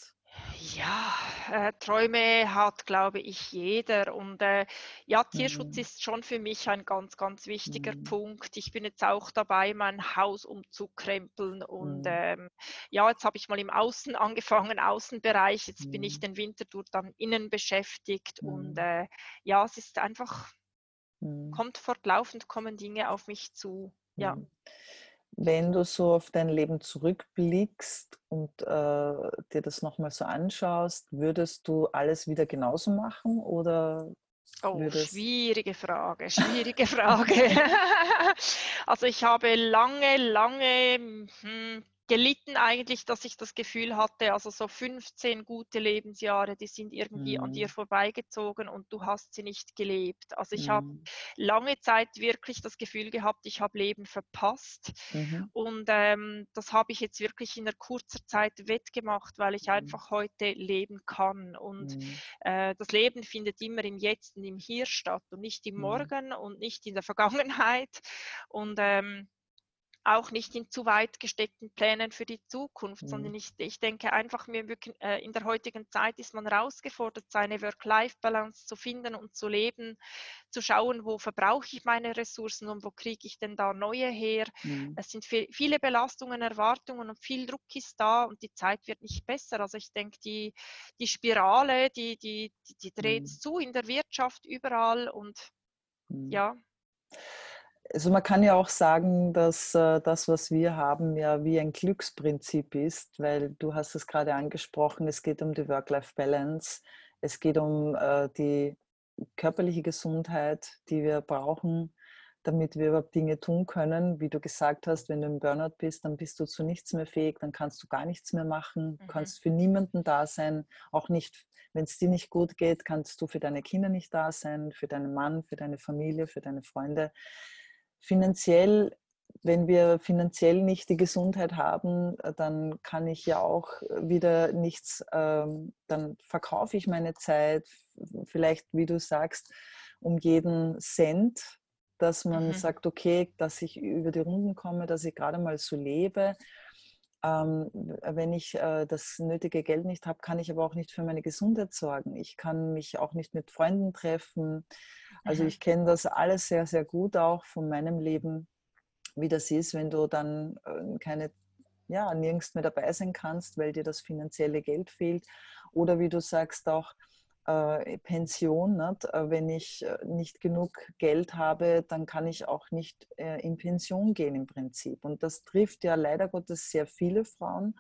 Speaker 3: Ja, äh, Träume hat, glaube ich, jeder. Und äh, ja, Tierschutz mhm. ist schon für mich ein ganz, ganz wichtiger mhm. Punkt. Ich bin jetzt auch dabei, mein Haus umzukrempeln. Und mhm. ähm, ja, jetzt habe ich mal im Außen *laughs* angefangen, Außenbereich. Jetzt bin ich mhm. den Winter durch dann innen beschäftigt. Und mhm. äh, ja, es ist einfach, mhm. kommt fortlaufend, kommen Dinge auf mich zu. Ja
Speaker 1: wenn du so auf dein Leben zurückblickst und äh, dir das nochmal so anschaust, würdest du alles wieder genauso machen oder?
Speaker 3: Oh, schwierige Frage, schwierige *laughs* Frage. *laughs* also ich habe lange, lange hm, gelitten eigentlich, dass ich das Gefühl hatte, also so 15 gute Lebensjahre, die sind irgendwie mhm. an dir mhm. vorbeigezogen und du hast sie nicht gelebt. Also ich mhm. habe lange Zeit wirklich das Gefühl gehabt, ich habe Leben verpasst mhm. und ähm, das habe ich jetzt wirklich in einer kurzer Zeit wettgemacht, weil ich mhm. einfach heute leben kann und mhm. äh, das Leben findet immer im Jetzt und im Hier statt und nicht im Morgen und nicht in der *laughs* Vergangenheit und ähm, auch nicht in zu weit gesteckten Plänen für die Zukunft, mhm. sondern ich, ich denke einfach, wir, äh, in der heutigen Zeit ist man herausgefordert, seine Work-Life-Balance zu finden und zu leben, zu schauen, wo verbrauche ich meine Ressourcen und wo kriege ich denn da neue her. Mhm. Es sind viel, viele Belastungen, Erwartungen und viel Druck ist da und die Zeit wird nicht besser. Also ich denke, die, die Spirale, die, die, die, die dreht mhm. zu in der Wirtschaft überall und mhm. ja.
Speaker 1: Also man kann ja auch sagen, dass äh, das, was wir haben, ja wie ein Glücksprinzip ist, weil du hast es gerade angesprochen, es geht um die Work-Life-Balance, es geht um äh, die körperliche Gesundheit, die wir brauchen, damit wir überhaupt Dinge tun können. Wie du gesagt hast, wenn du im Burnout bist, dann bist du zu nichts mehr fähig, dann kannst du gar nichts mehr machen, mhm. kannst für niemanden da sein, auch nicht, wenn es dir nicht gut geht, kannst du für deine Kinder nicht da sein, für deinen Mann, für deine Familie, für deine Freunde finanziell, wenn wir finanziell nicht die Gesundheit haben, äh, dann kann ich ja auch wieder nichts, ähm, dann verkaufe ich meine Zeit, vielleicht, wie du sagst, um jeden Cent, dass man mhm. sagt, okay, dass ich über die Runden komme, dass ich gerade mal so lebe. Ähm, wenn ich äh, das nötige Geld nicht habe, kann ich aber auch nicht für meine Gesundheit sorgen. Ich kann mich auch nicht mit Freunden treffen. Also mhm. ich kenne das alles sehr, sehr gut auch von meinem Leben, wie das ist, wenn du dann äh, keine, ja, nirgends mehr dabei sein kannst, weil dir das finanzielle Geld fehlt. Oder wie du sagst auch, äh, Pension. Nicht? Äh, wenn ich äh, nicht genug Geld habe, dann kann ich auch nicht äh, in Pension gehen im Prinzip. Und das trifft ja leider Gottes sehr viele Frauen,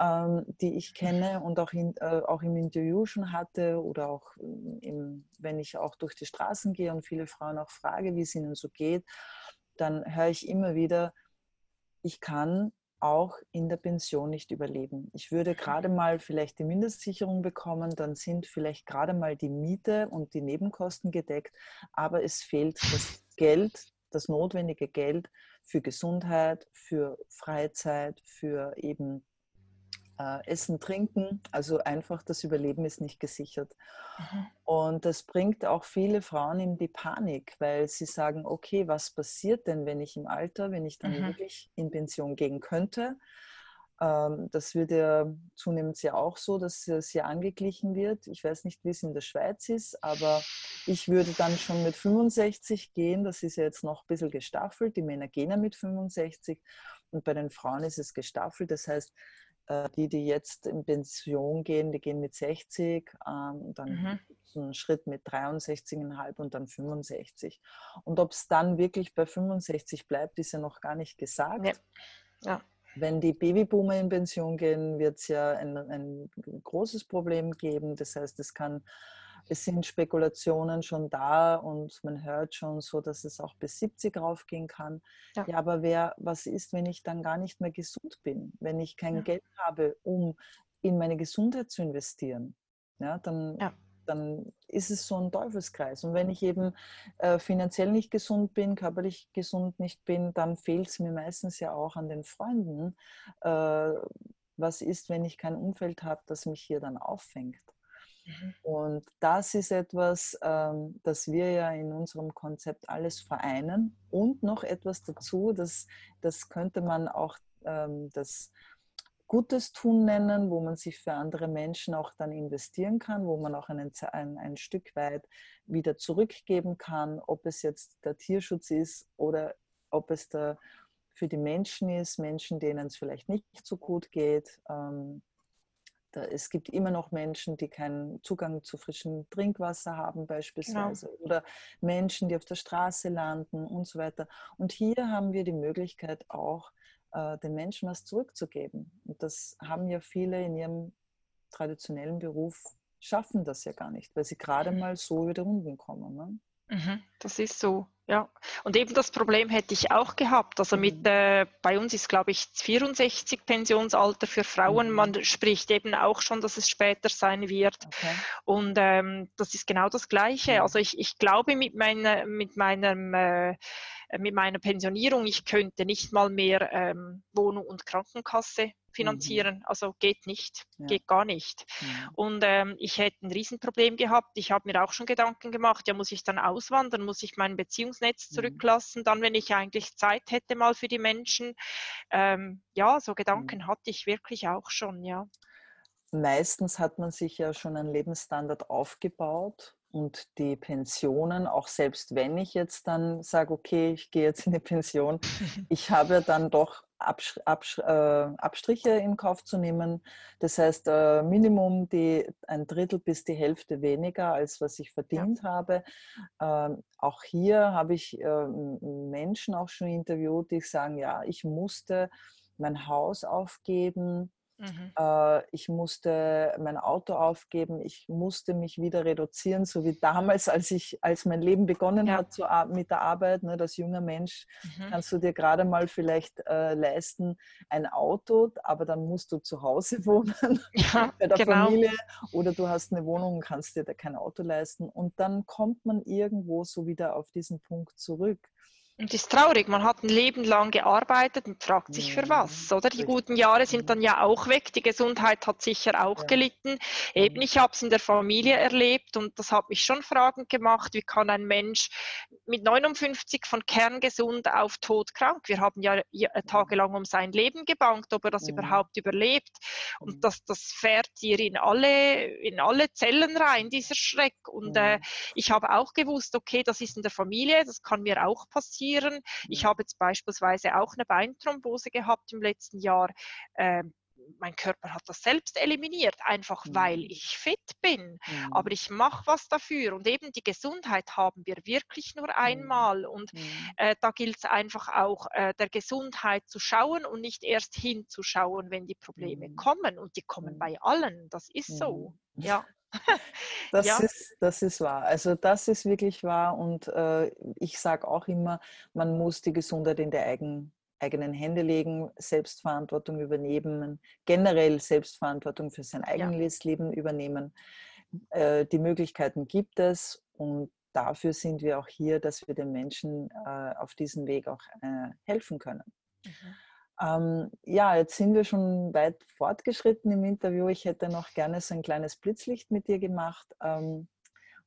Speaker 1: ähm, die ich kenne und auch, in, äh, auch im Interview schon hatte oder auch im, wenn ich auch durch die Straßen gehe und viele Frauen auch frage, wie es ihnen so geht, dann höre ich immer wieder, ich kann auch in der Pension nicht überleben. Ich würde gerade mal vielleicht die Mindestsicherung bekommen, dann sind vielleicht gerade mal die Miete und die Nebenkosten gedeckt, aber es fehlt das Geld, das notwendige Geld für Gesundheit, für Freizeit, für eben äh, Essen, Trinken. Also einfach das Überleben ist nicht gesichert. Mhm. Und das bringt auch viele Frauen in die Panik, weil sie sagen, okay, was passiert denn, wenn ich im Alter, wenn ich dann mhm. wirklich in Pension gehen könnte? Ähm, das wird ja zunehmend ja auch so, dass es hier angeglichen wird. Ich weiß nicht, wie es in der Schweiz ist, aber ich würde dann schon mit 65 gehen. Das ist ja jetzt noch ein bisschen gestaffelt. Die Männer gehen ja mit 65 und bei den Frauen ist es gestaffelt. Das heißt, die, die jetzt in Pension gehen, die gehen mit 60, ähm, dann mhm. einen Schritt mit 63,5 und dann 65. Und ob es dann wirklich bei 65 bleibt, ist ja noch gar nicht gesagt. Nee. Ja. Wenn die Babyboomer in Pension gehen, wird es ja ein, ein großes Problem geben. Das heißt, es kann es sind Spekulationen schon da und man hört schon so, dass es auch bis 70 raufgehen kann. Ja, ja aber wer, was ist, wenn ich dann gar nicht mehr gesund bin? Wenn ich kein ja. Geld habe, um in meine Gesundheit zu investieren? Ja, dann, ja. dann ist es so ein Teufelskreis. Und wenn ich eben äh, finanziell nicht gesund bin, körperlich gesund nicht bin, dann fehlt es mir meistens ja auch an den Freunden. Äh, was ist, wenn ich kein Umfeld habe, das mich hier dann auffängt? Mhm. Und das ist etwas, ähm, das wir ja in unserem Konzept alles vereinen. Und noch etwas dazu, das, das könnte man auch ähm, das Gutes tun nennen, wo man sich für andere Menschen auch dann investieren kann, wo man auch einen, ein, ein Stück weit wieder zurückgeben kann, ob es jetzt der Tierschutz ist oder ob es der für die Menschen ist, Menschen, denen es vielleicht nicht so gut geht. Ähm, da, es gibt immer noch Menschen, die keinen Zugang zu frischem Trinkwasser haben beispielsweise genau. oder Menschen, die auf der Straße landen und so weiter. Und hier haben wir die Möglichkeit auch, äh, den Menschen was zurückzugeben. Und das haben ja viele in ihrem traditionellen Beruf, schaffen das ja gar nicht, weil sie gerade mal so über die Runden kommen. Ne?
Speaker 3: Mhm, das ist so. Ja, und eben das Problem hätte ich auch gehabt. Also mit, mhm. äh, bei uns ist, glaube ich, 64 Pensionsalter für Frauen. Mhm. Man spricht eben auch schon, dass es später sein wird. Okay. Und ähm, das ist genau das Gleiche. Mhm. Also ich, ich glaube mit, meiner, mit meinem äh, mit meiner Pensionierung, ich könnte nicht mal mehr ähm, Wohnung und Krankenkasse finanzieren. Mhm. Also geht nicht, ja. geht gar nicht. Mhm. Und ähm, ich hätte ein Riesenproblem gehabt. Ich habe mir auch schon Gedanken gemacht, ja, muss ich dann auswandern, muss ich mein Beziehungsnetz mhm. zurücklassen, dann, wenn ich eigentlich Zeit hätte mal für die Menschen. Ähm, ja, so Gedanken mhm. hatte ich wirklich auch schon, ja.
Speaker 1: Meistens hat man sich ja schon einen Lebensstandard aufgebaut und die Pensionen, auch selbst wenn ich jetzt dann sage, okay, ich gehe jetzt in die Pension, *laughs* ich habe dann doch Absch Absch äh, Abstriche in Kauf zu nehmen. Das heißt, äh, Minimum die, ein Drittel bis die Hälfte weniger, als was ich verdient ja. habe. Ähm, auch hier habe ich äh, Menschen auch schon interviewt, die sagen, ja, ich musste mein Haus aufgeben, Mhm. Äh, ich musste mein Auto aufgeben, ich musste mich wieder reduzieren, so wie damals, als ich, als mein Leben begonnen ja. hat zu, mit der Arbeit. Ne, als junger Mensch mhm. kannst du dir gerade mal vielleicht äh, leisten ein Auto, aber dann musst du zu Hause *laughs* wohnen ja, bei der genau. Familie oder du hast eine Wohnung und kannst dir da kein Auto leisten. Und dann kommt man irgendwo so wieder auf diesen Punkt zurück.
Speaker 3: Und das ist traurig, man hat ein Leben lang gearbeitet und fragt sich für was, oder? Die guten Jahre sind dann ja auch weg, die Gesundheit hat sicher auch gelitten. Eben, mhm. ich habe es in der Familie erlebt und das hat mich schon fragend gemacht, wie kann ein Mensch mit 59 von kerngesund auf todkrank, wir haben ja äh, tagelang um sein Leben gebankt, ob er das überhaupt überlebt. Und mhm. das, das fährt dir in alle, in alle Zellen rein, dieser Schreck. Und äh, ich habe auch gewusst, okay, das ist in der Familie, das kann mir auch passieren passieren. Ich habe jetzt beispielsweise auch eine Beinthrombose gehabt im letzten Jahr. Ähm, mein Körper hat das selbst eliminiert, einfach mhm. weil ich fit bin. Mhm. Aber ich mache was dafür. Und eben die Gesundheit haben wir wirklich nur mhm. einmal. Und mhm. äh, da gilt es einfach auch, äh, der Gesundheit zu schauen und nicht erst hinzuschauen, wenn die Probleme mhm. kommen. Und die kommen bei allen. Das ist so. Ja.
Speaker 1: Das, ja. ist, das ist wahr. Also das ist wirklich wahr. Und äh, ich sage auch immer, man muss die Gesundheit in die eigen, eigenen Hände legen, Selbstverantwortung übernehmen, generell Selbstverantwortung für sein eigenes ja. Leben übernehmen. Äh, die Möglichkeiten gibt es und dafür sind wir auch hier, dass wir den Menschen äh, auf diesem Weg auch äh, helfen können. Mhm. Ähm, ja, jetzt sind wir schon weit fortgeschritten im Interview. Ich hätte noch gerne so ein kleines Blitzlicht mit dir gemacht. Ähm,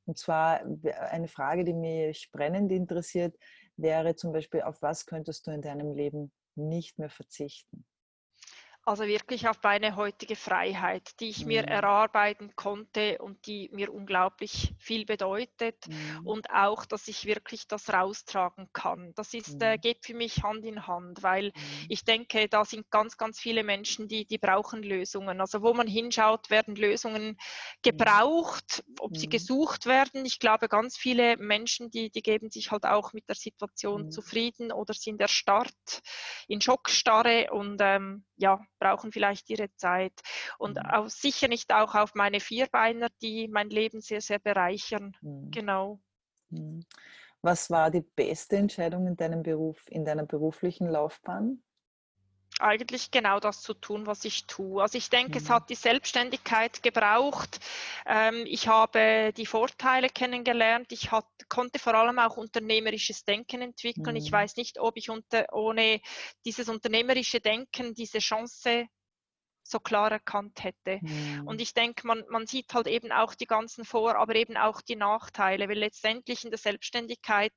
Speaker 1: und zwar eine Frage, die mich brennend interessiert, wäre zum Beispiel, auf was könntest du in deinem Leben nicht mehr verzichten?
Speaker 3: Also wirklich auf meine heutige Freiheit, die ich mhm. mir erarbeiten konnte und die mir unglaublich viel bedeutet. Mhm. Und auch, dass ich wirklich das raustragen kann. Das ist, äh, mhm. äh, geht für mich Hand in Hand, weil mhm. ich denke, da sind ganz, ganz viele Menschen, die, die brauchen Lösungen. Also wo man hinschaut, werden Lösungen mhm. gebraucht, ob sie mhm. gesucht werden. Ich glaube, ganz viele Menschen, die, die geben sich halt auch mit der Situation zufrieden oder sind erstarrt, in Schockstarre und ähm, ja, brauchen vielleicht ihre Zeit. Und mhm. auch sicher nicht auch auf meine Vierbeiner, die mein Leben sehr, sehr bereichern. Mhm. Genau.
Speaker 1: Mhm. Was war die beste Entscheidung in deinem Beruf, in deiner beruflichen Laufbahn?
Speaker 3: Eigentlich genau das zu tun, was ich tue. Also ich denke, mhm. es hat die Selbstständigkeit gebraucht. Ähm, ich habe die Vorteile kennengelernt. Ich hat, konnte vor allem auch unternehmerisches Denken entwickeln. Mhm. Ich weiß nicht, ob ich unter, ohne dieses unternehmerische Denken diese Chance so klar erkannt hätte. Mhm. Und ich denke, man, man sieht halt eben auch die ganzen Vor-, aber eben auch die Nachteile, weil letztendlich in der Selbstständigkeit,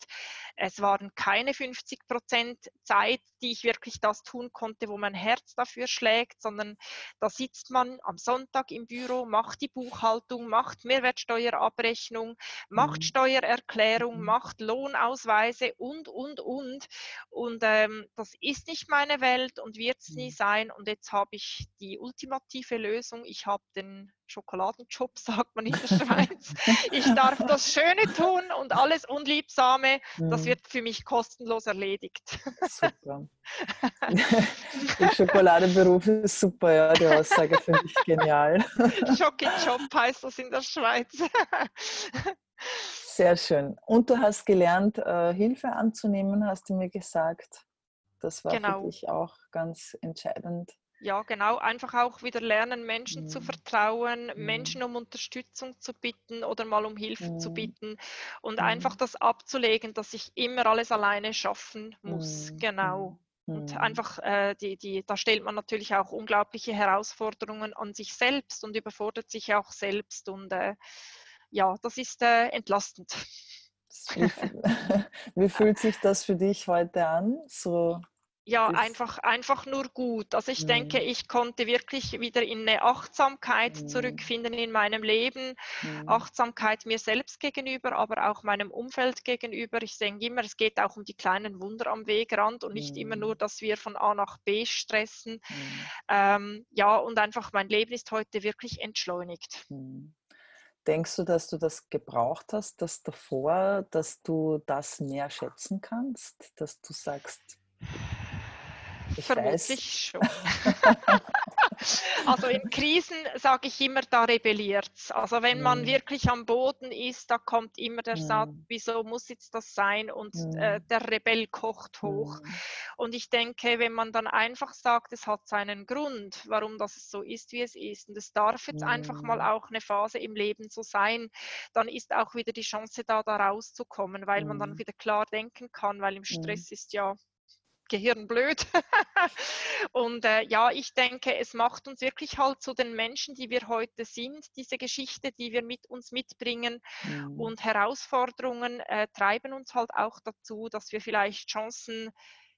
Speaker 3: es waren keine 50 Prozent Zeit, die ich wirklich das tun konnte, wo mein Herz dafür schlägt, sondern da sitzt man am Sonntag im Büro, macht die Buchhaltung, macht Mehrwertsteuerabrechnung, macht mhm. Steuererklärung, mhm. macht Lohnausweise und, und, und. Und ähm, das ist nicht meine Welt und wird es nie mhm. sein. Und jetzt habe ich die ultimative Lösung. Ich habe den Schokoladenjob, *laughs* sagt man in der *laughs* Schweiz. ich darf das Schöne tun und alles Unliebsame, das mhm. wird für mich kostenlos erledigt.
Speaker 1: Super. *laughs* Der Schokoladenberuf ist super, ja, die Aussage finde ich genial.
Speaker 3: Schoki-Job heißt das in der Schweiz.
Speaker 1: Sehr schön. Und du hast gelernt, äh, Hilfe anzunehmen, hast du mir gesagt. Das war genau. für dich auch ganz entscheidend.
Speaker 3: Ja, genau. Einfach auch wieder lernen, Menschen mhm. zu vertrauen, mhm. Menschen um Unterstützung zu bitten oder mal um Hilfe mhm. zu bitten und einfach mhm. das abzulegen, dass ich immer alles alleine schaffen muss. Mhm. Genau. Und mhm. einfach, äh, die, die, da stellt man natürlich auch unglaubliche Herausforderungen an sich selbst und überfordert sich auch selbst. Und äh, ja, das ist äh, entlastend.
Speaker 1: Wie, *laughs* wie fühlt sich das für dich heute an? So
Speaker 3: ja, einfach, einfach nur gut. Also ich mhm. denke, ich konnte wirklich wieder in eine Achtsamkeit mhm. zurückfinden in meinem Leben. Mhm. Achtsamkeit mir selbst gegenüber, aber auch meinem Umfeld gegenüber. Ich denke immer, es geht auch um die kleinen Wunder am Wegrand und nicht immer nur, dass wir von A nach B stressen. Ähm, ja, und einfach mein Leben ist heute wirklich entschleunigt.
Speaker 1: Denkst du, dass du das gebraucht hast, das davor, dass du das mehr schätzen kannst, dass du sagst,
Speaker 3: ich Vermutlich schon. *laughs* *laughs* also in Krisen sage ich immer, da rebelliert es. Also wenn man mm. wirklich am Boden ist, da kommt immer der mm. Satz, wieso muss jetzt das sein? Und mm. äh, der Rebell kocht hoch. Und ich denke, wenn man dann einfach sagt, es hat seinen Grund, warum das so ist, wie es ist, und es darf jetzt einfach mal auch eine Phase im Leben so sein, dann ist auch wieder die Chance da, da rauszukommen, weil man dann wieder klar denken kann, weil im Stress ist ja Gehirn blöd. *laughs* und äh, ja, ich denke, es macht uns wirklich halt zu den Menschen, die wir heute sind, diese Geschichte, die wir mit uns mitbringen. Mhm. Und Herausforderungen äh, treiben uns halt auch dazu, dass wir vielleicht Chancen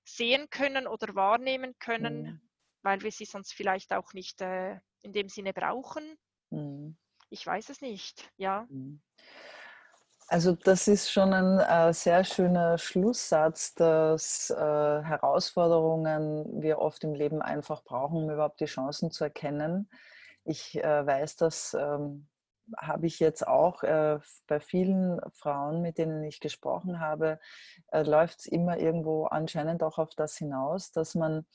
Speaker 3: sehen können oder wahrnehmen können, mhm. weil wir sie sonst vielleicht auch nicht äh, in dem Sinne brauchen. Mhm. Ich weiß es nicht, ja.
Speaker 1: Also das ist schon ein äh, sehr schöner Schlusssatz, dass äh, Herausforderungen wir oft im Leben einfach brauchen, um überhaupt die Chancen zu erkennen. Ich äh, weiß, das ähm, habe ich jetzt auch äh, bei vielen Frauen, mit denen ich gesprochen habe, äh, läuft es immer irgendwo anscheinend auch auf das hinaus, dass man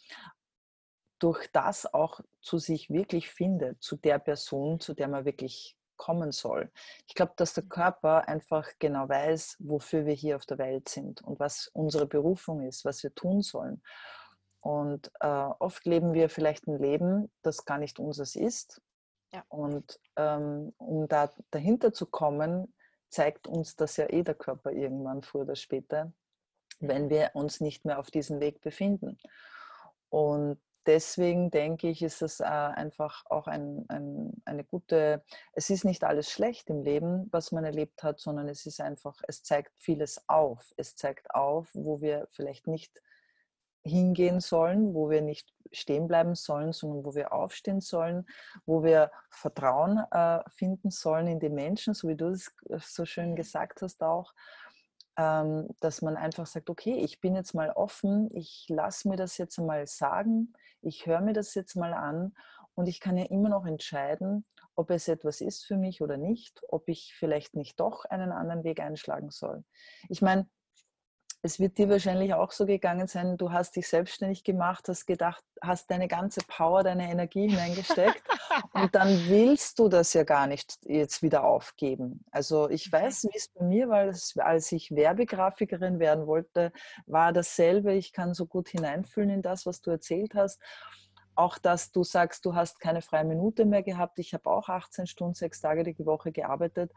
Speaker 1: durch das auch zu sich wirklich findet, zu der Person, zu der man wirklich kommen soll. Ich glaube, dass der Körper einfach genau weiß, wofür wir hier auf der Welt sind und was unsere Berufung ist, was wir tun sollen. Und äh, oft leben wir vielleicht ein Leben, das gar nicht unseres ist. Ja. Und ähm, um da dahinter zu kommen, zeigt uns das ja eh der Körper irgendwann früher oder später, wenn wir uns nicht mehr auf diesem Weg befinden. Und deswegen denke ich, ist es äh, einfach auch ein, ein, eine gute, es ist nicht alles schlecht im Leben, was man erlebt hat, sondern es ist einfach, es zeigt vieles auf. Es zeigt auf, wo wir vielleicht nicht hingehen sollen, wo wir nicht stehen bleiben sollen, sondern wo wir aufstehen sollen, wo wir Vertrauen äh, finden sollen in die Menschen, so wie du es äh, so schön gesagt hast auch ähm, dass man einfach sagt, okay, ich bin jetzt mal offen, ich lasse mir das jetzt mal sagen, ich höre mir das jetzt mal an und ich kann ja immer noch entscheiden, ob es etwas ist für mich oder nicht, ob ich vielleicht nicht doch einen anderen Weg einschlagen soll. Ich meine, es wird dir wahrscheinlich auch so gegangen sein, du hast dich selbstständig gemacht, hast gedacht, hast deine ganze Power, deine Energie hineingesteckt *laughs* und dann willst du das ja gar nicht jetzt wieder aufgeben. Also ich mhm. weiß, wie es bei mir war, als ich Werbegrafikerin werden wollte, war dasselbe. Ich kann so gut hineinfühlen in das, was du erzählt hast. Auch, dass du sagst, du hast keine freie Minute mehr gehabt. Ich habe auch 18 Stunden, sechs Tage die Woche gearbeitet.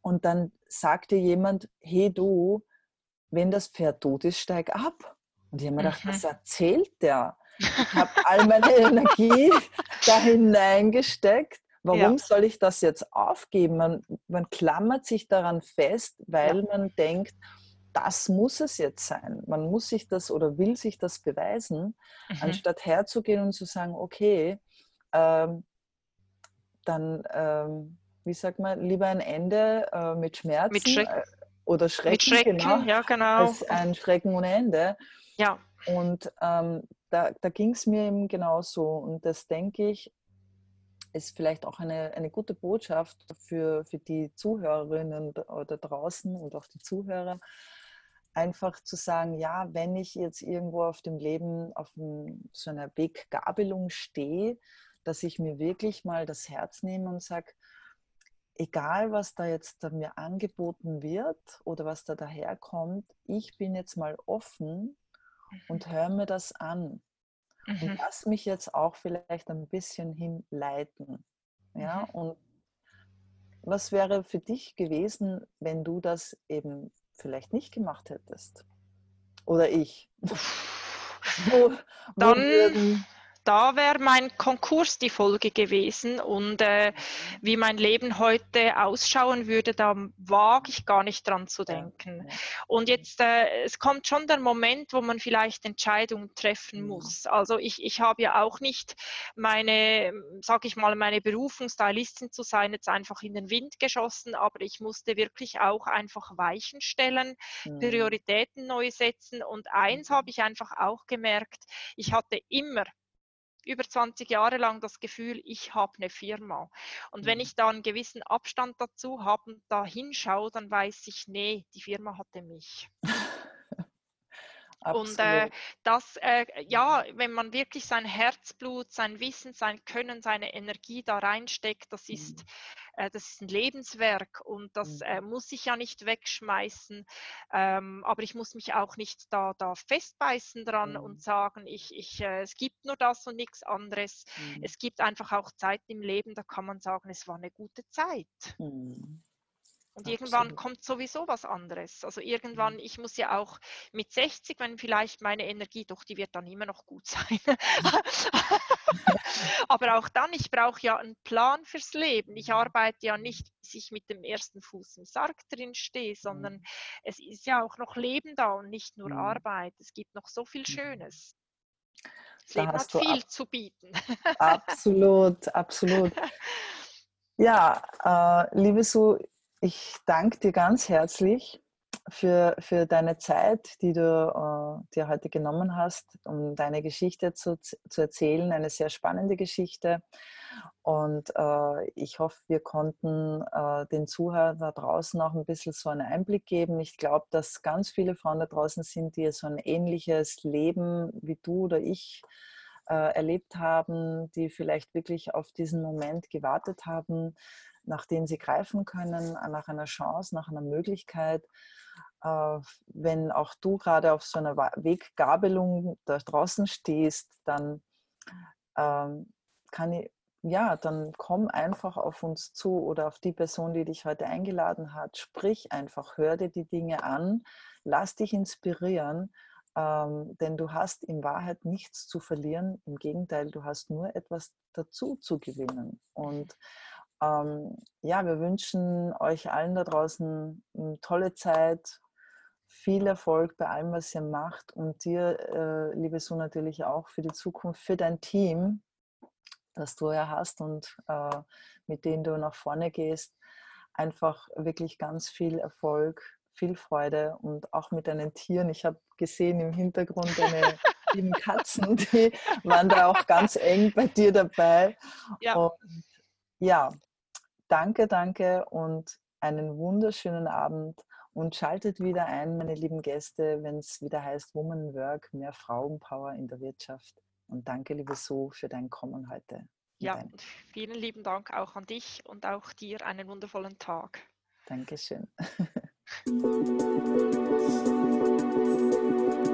Speaker 1: Und dann sagt dir jemand, hey du, wenn das Pferd tot ist, steig ab. Und ich habe mir gedacht, mhm. was erzählt der? Ich habe *laughs* all meine Energie da hineingesteckt. Warum ja. soll ich das jetzt aufgeben? Man, man klammert sich daran fest, weil ja. man denkt, das muss es jetzt sein. Man muss sich das oder will sich das beweisen, mhm. anstatt herzugehen und zu sagen, okay, ähm, dann, ähm, wie sagt man, lieber ein Ende äh, mit Schmerzen
Speaker 3: mit
Speaker 1: oder Schrecken,
Speaker 3: mit Schrecken genau, ja, genau.
Speaker 1: als ein Schrecken ohne Ende.
Speaker 3: Ja.
Speaker 1: Und ähm, da, da ging es mir eben genauso. Und das denke ich, ist vielleicht auch eine, eine gute Botschaft für, für die Zuhörerinnen da draußen und auch die Zuhörer, einfach zu sagen, ja, wenn ich jetzt irgendwo auf dem Leben auf so einer Weggabelung stehe, dass ich mir wirklich mal das Herz nehme und sage, egal was da jetzt da mir angeboten wird oder was da daherkommt, ich bin jetzt mal offen und mhm. höre mir das an. Mhm. Und lass mich jetzt auch vielleicht ein bisschen hinleiten. Ja, mhm. und was wäre für dich gewesen, wenn du das eben vielleicht nicht gemacht hättest? Oder ich? *laughs*
Speaker 3: wo, wo Dann würden, da wäre mein Konkurs die Folge gewesen und äh, wie mein Leben heute ausschauen würde, da wage ich gar nicht dran zu denken. Und jetzt, äh, es kommt schon der Moment, wo man vielleicht Entscheidungen treffen mhm. muss. Also ich, ich habe ja auch nicht meine, sage ich mal, meine Berufung, Stylistin zu sein, jetzt einfach in den Wind geschossen, aber ich musste wirklich auch einfach Weichen stellen, mhm. Prioritäten neu setzen und eins habe ich einfach auch gemerkt, ich hatte immer über 20 Jahre lang das Gefühl, ich habe eine Firma. Und wenn mhm. ich da einen gewissen Abstand dazu habe und da hinschaue, dann weiß ich, nee, die Firma hatte mich. *laughs* Und äh, das, äh, ja, wenn man wirklich sein Herzblut, sein Wissen, sein Können, seine Energie da reinsteckt, das ist, mhm. Äh, das ist ein Lebenswerk und das mhm. Äh, muss ich ja nicht wegschmeißen. Ähm, aber ich muss mich auch nicht da, da festbeißen dran mhm. und sagen, ich, ich, äh, es gibt nur das und nichts anderes. Mhm. Es gibt einfach auch Zeiten im Leben, da kann man sagen, es war eine gute Zeit. Mhm. Und Absolut. irgendwann kommt sowieso was anderes. Also irgendwann, mhm. ich muss ja auch mit 60, wenn vielleicht meine Energie, doch die wird dann immer noch gut sein. *laughs* Aber auch dann, ich brauche ja einen Plan fürs Leben. Ich arbeite ja nicht, bis ich mit dem ersten Fuß im Sarg drin stehe, sondern mhm. es ist ja auch noch Leben da und nicht nur mhm. Arbeit. Es gibt noch so viel mhm. Schönes. Das da Leben hat viel zu bieten.
Speaker 1: absolut, absolut. *laughs* Ja, äh, liebe Sue, ich danke dir ganz herzlich für, für deine Zeit, die du äh, dir heute genommen hast, um deine Geschichte zu, zu erzählen. Eine sehr spannende Geschichte. Und äh, ich hoffe, wir konnten äh, den Zuhörern da draußen auch ein bisschen so einen Einblick geben. Ich glaube, dass ganz viele Frauen da draußen sind, die so ein ähnliches Leben wie du oder ich äh, erlebt haben, die vielleicht wirklich auf diesen Moment gewartet haben, nach denen sie greifen können, äh, nach einer Chance, nach einer Möglichkeit. Äh, wenn auch du gerade auf so einer Weggabelung da draußen stehst, dann ähm, kann ich, ja, dann komm einfach auf uns zu oder auf die Person, die dich heute eingeladen hat. Sprich einfach, hör dir die Dinge an, lass dich inspirieren, ähm, denn du hast in Wahrheit nichts zu verlieren. Im Gegenteil, du hast nur etwas dazu zu gewinnen. Und ähm, ja, wir wünschen euch allen da draußen eine tolle Zeit, viel Erfolg bei allem, was ihr macht und dir, äh, liebe Sue, natürlich auch für die Zukunft, für dein Team, das du ja hast und äh, mit dem du nach vorne gehst. Einfach wirklich ganz viel Erfolg, viel Freude und auch mit deinen Tieren. Ich habe gesehen im Hintergrund deine *laughs* lieben Katzen, die waren da auch ganz eng bei dir dabei. Ja. Und ja, danke, danke und einen wunderschönen Abend und schaltet wieder ein, meine lieben Gäste, wenn es wieder heißt Woman Work, mehr Frauenpower in der Wirtschaft. Und danke, liebe Sue, für dein Kommen heute.
Speaker 3: Ja, und vielen lieben Dank auch an dich und auch dir einen wundervollen Tag.
Speaker 1: Dankeschön. *laughs*